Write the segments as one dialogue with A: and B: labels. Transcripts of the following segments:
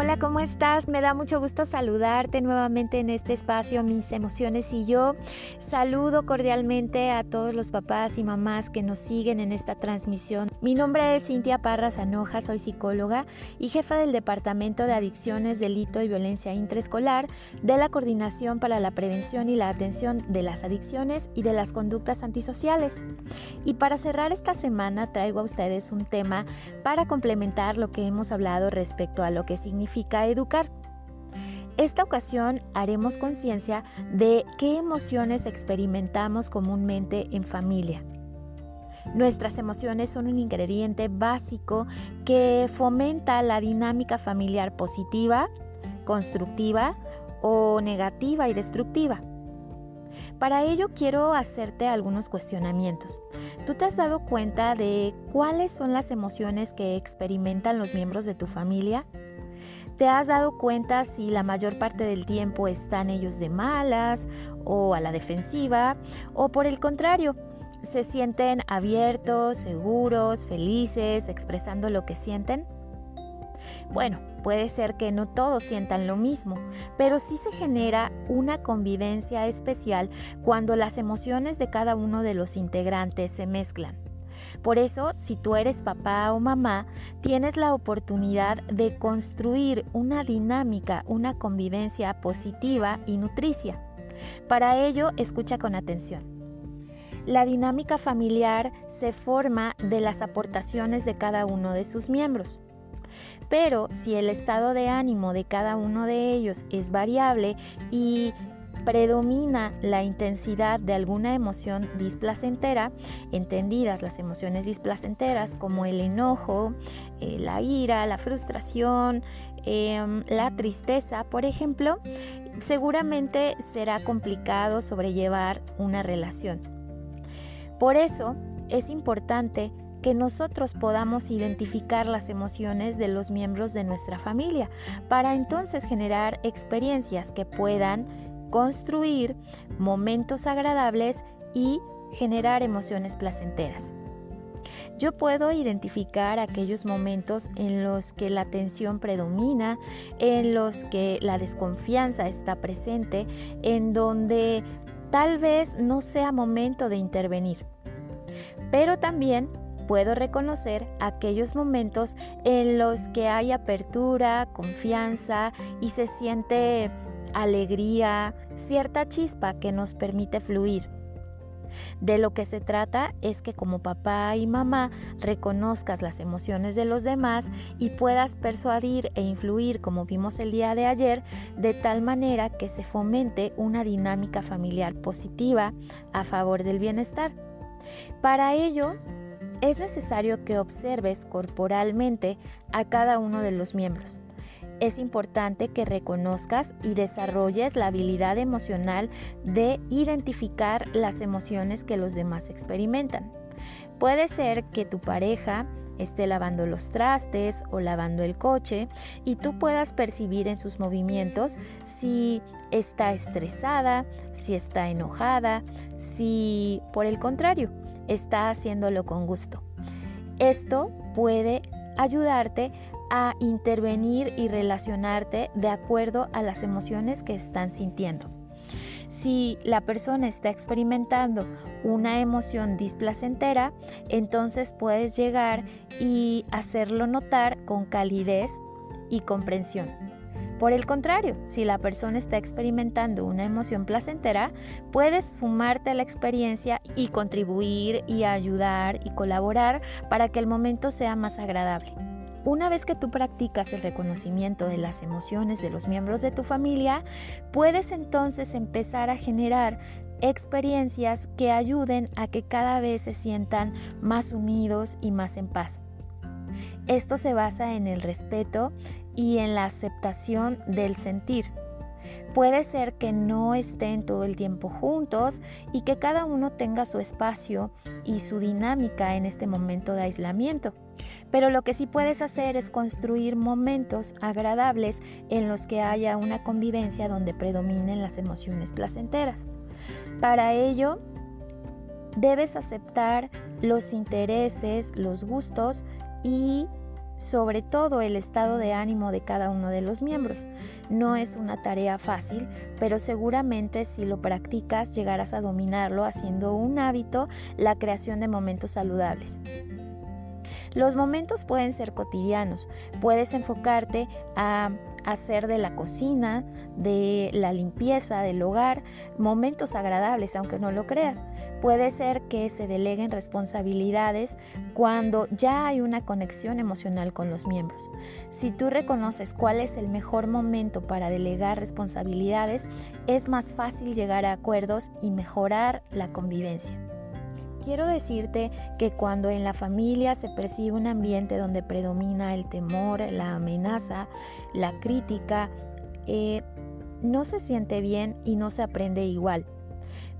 A: Hola, ¿cómo estás? Me da mucho gusto saludarte nuevamente en este espacio Mis emociones y yo. Saludo cordialmente a todos los papás y mamás que nos siguen en esta transmisión. Mi nombre es Cintia Parra Zanoja, soy psicóloga y jefa del Departamento de Adicciones, Delito y Violencia Intraescolar de la Coordinación para la Prevención y la Atención de las Adicciones y de las Conductas Antisociales. Y para cerrar esta semana traigo a ustedes un tema para complementar lo que hemos hablado respecto a lo que significa educar. Esta ocasión haremos conciencia de qué emociones experimentamos comúnmente en familia. Nuestras emociones son un ingrediente básico que fomenta la dinámica familiar positiva, constructiva o negativa y destructiva. Para ello quiero hacerte algunos cuestionamientos. ¿Tú te has dado cuenta de cuáles son las emociones que experimentan los miembros de tu familia? ¿Te has dado cuenta si la mayor parte del tiempo están ellos de malas o a la defensiva o por el contrario, se sienten abiertos, seguros, felices, expresando lo que sienten? Bueno, puede ser que no todos sientan lo mismo, pero sí se genera una convivencia especial cuando las emociones de cada uno de los integrantes se mezclan. Por eso, si tú eres papá o mamá, tienes la oportunidad de construir una dinámica, una convivencia positiva y nutricia. Para ello, escucha con atención. La dinámica familiar se forma de las aportaciones de cada uno de sus miembros. Pero si el estado de ánimo de cada uno de ellos es variable y predomina la intensidad de alguna emoción displacentera, entendidas las emociones displacenteras como el enojo, eh, la ira, la frustración, em, la tristeza, por ejemplo, seguramente será complicado sobrellevar una relación. Por eso es importante que nosotros podamos identificar las emociones de los miembros de nuestra familia para entonces generar experiencias que puedan construir momentos agradables y generar emociones placenteras. Yo puedo identificar aquellos momentos en los que la tensión predomina, en los que la desconfianza está presente, en donde tal vez no sea momento de intervenir. Pero también puedo reconocer aquellos momentos en los que hay apertura, confianza y se siente alegría, cierta chispa que nos permite fluir. De lo que se trata es que como papá y mamá reconozcas las emociones de los demás y puedas persuadir e influir, como vimos el día de ayer, de tal manera que se fomente una dinámica familiar positiva a favor del bienestar. Para ello, es necesario que observes corporalmente a cada uno de los miembros es importante que reconozcas y desarrolles la habilidad emocional de identificar las emociones que los demás experimentan. Puede ser que tu pareja esté lavando los trastes o lavando el coche y tú puedas percibir en sus movimientos si está estresada, si está enojada, si por el contrario está haciéndolo con gusto. Esto puede ayudarte a intervenir y relacionarte de acuerdo a las emociones que están sintiendo. Si la persona está experimentando una emoción displacentera, entonces puedes llegar y hacerlo notar con calidez y comprensión. Por el contrario, si la persona está experimentando una emoción placentera, puedes sumarte a la experiencia y contribuir y ayudar y colaborar para que el momento sea más agradable. Una vez que tú practicas el reconocimiento de las emociones de los miembros de tu familia, puedes entonces empezar a generar experiencias que ayuden a que cada vez se sientan más unidos y más en paz. Esto se basa en el respeto y en la aceptación del sentir. Puede ser que no estén todo el tiempo juntos y que cada uno tenga su espacio y su dinámica en este momento de aislamiento. Pero lo que sí puedes hacer es construir momentos agradables en los que haya una convivencia donde predominen las emociones placenteras. Para ello, debes aceptar los intereses, los gustos y sobre todo el estado de ánimo de cada uno de los miembros. No es una tarea fácil, pero seguramente si lo practicas llegarás a dominarlo haciendo un hábito la creación de momentos saludables. Los momentos pueden ser cotidianos. Puedes enfocarte a hacer de la cocina, de la limpieza del hogar, momentos agradables, aunque no lo creas. Puede ser que se deleguen responsabilidades cuando ya hay una conexión emocional con los miembros. Si tú reconoces cuál es el mejor momento para delegar responsabilidades, es más fácil llegar a acuerdos y mejorar la convivencia quiero decirte que cuando en la familia se percibe un ambiente donde predomina el temor, la amenaza, la crítica, eh, no se siente bien y no se aprende igual.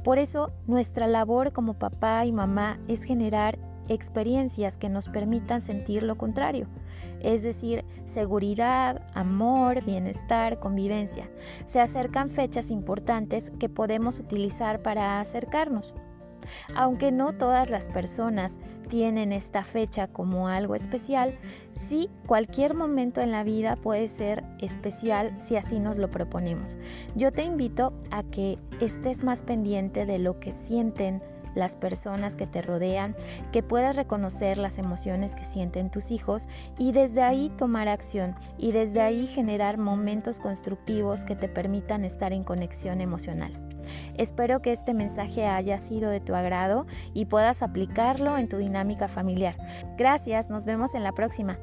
A: Por eso nuestra labor como papá y mamá es generar experiencias que nos permitan sentir lo contrario, es decir, seguridad, amor, bienestar, convivencia. Se acercan fechas importantes que podemos utilizar para acercarnos. Aunque no todas las personas tienen esta fecha como algo especial, sí cualquier momento en la vida puede ser especial si así nos lo proponemos. Yo te invito a que estés más pendiente de lo que sienten las personas que te rodean, que puedas reconocer las emociones que sienten tus hijos y desde ahí tomar acción y desde ahí generar momentos constructivos que te permitan estar en conexión emocional. Espero que este mensaje haya sido de tu agrado y puedas aplicarlo en tu dinámica familiar. Gracias, nos vemos en la próxima.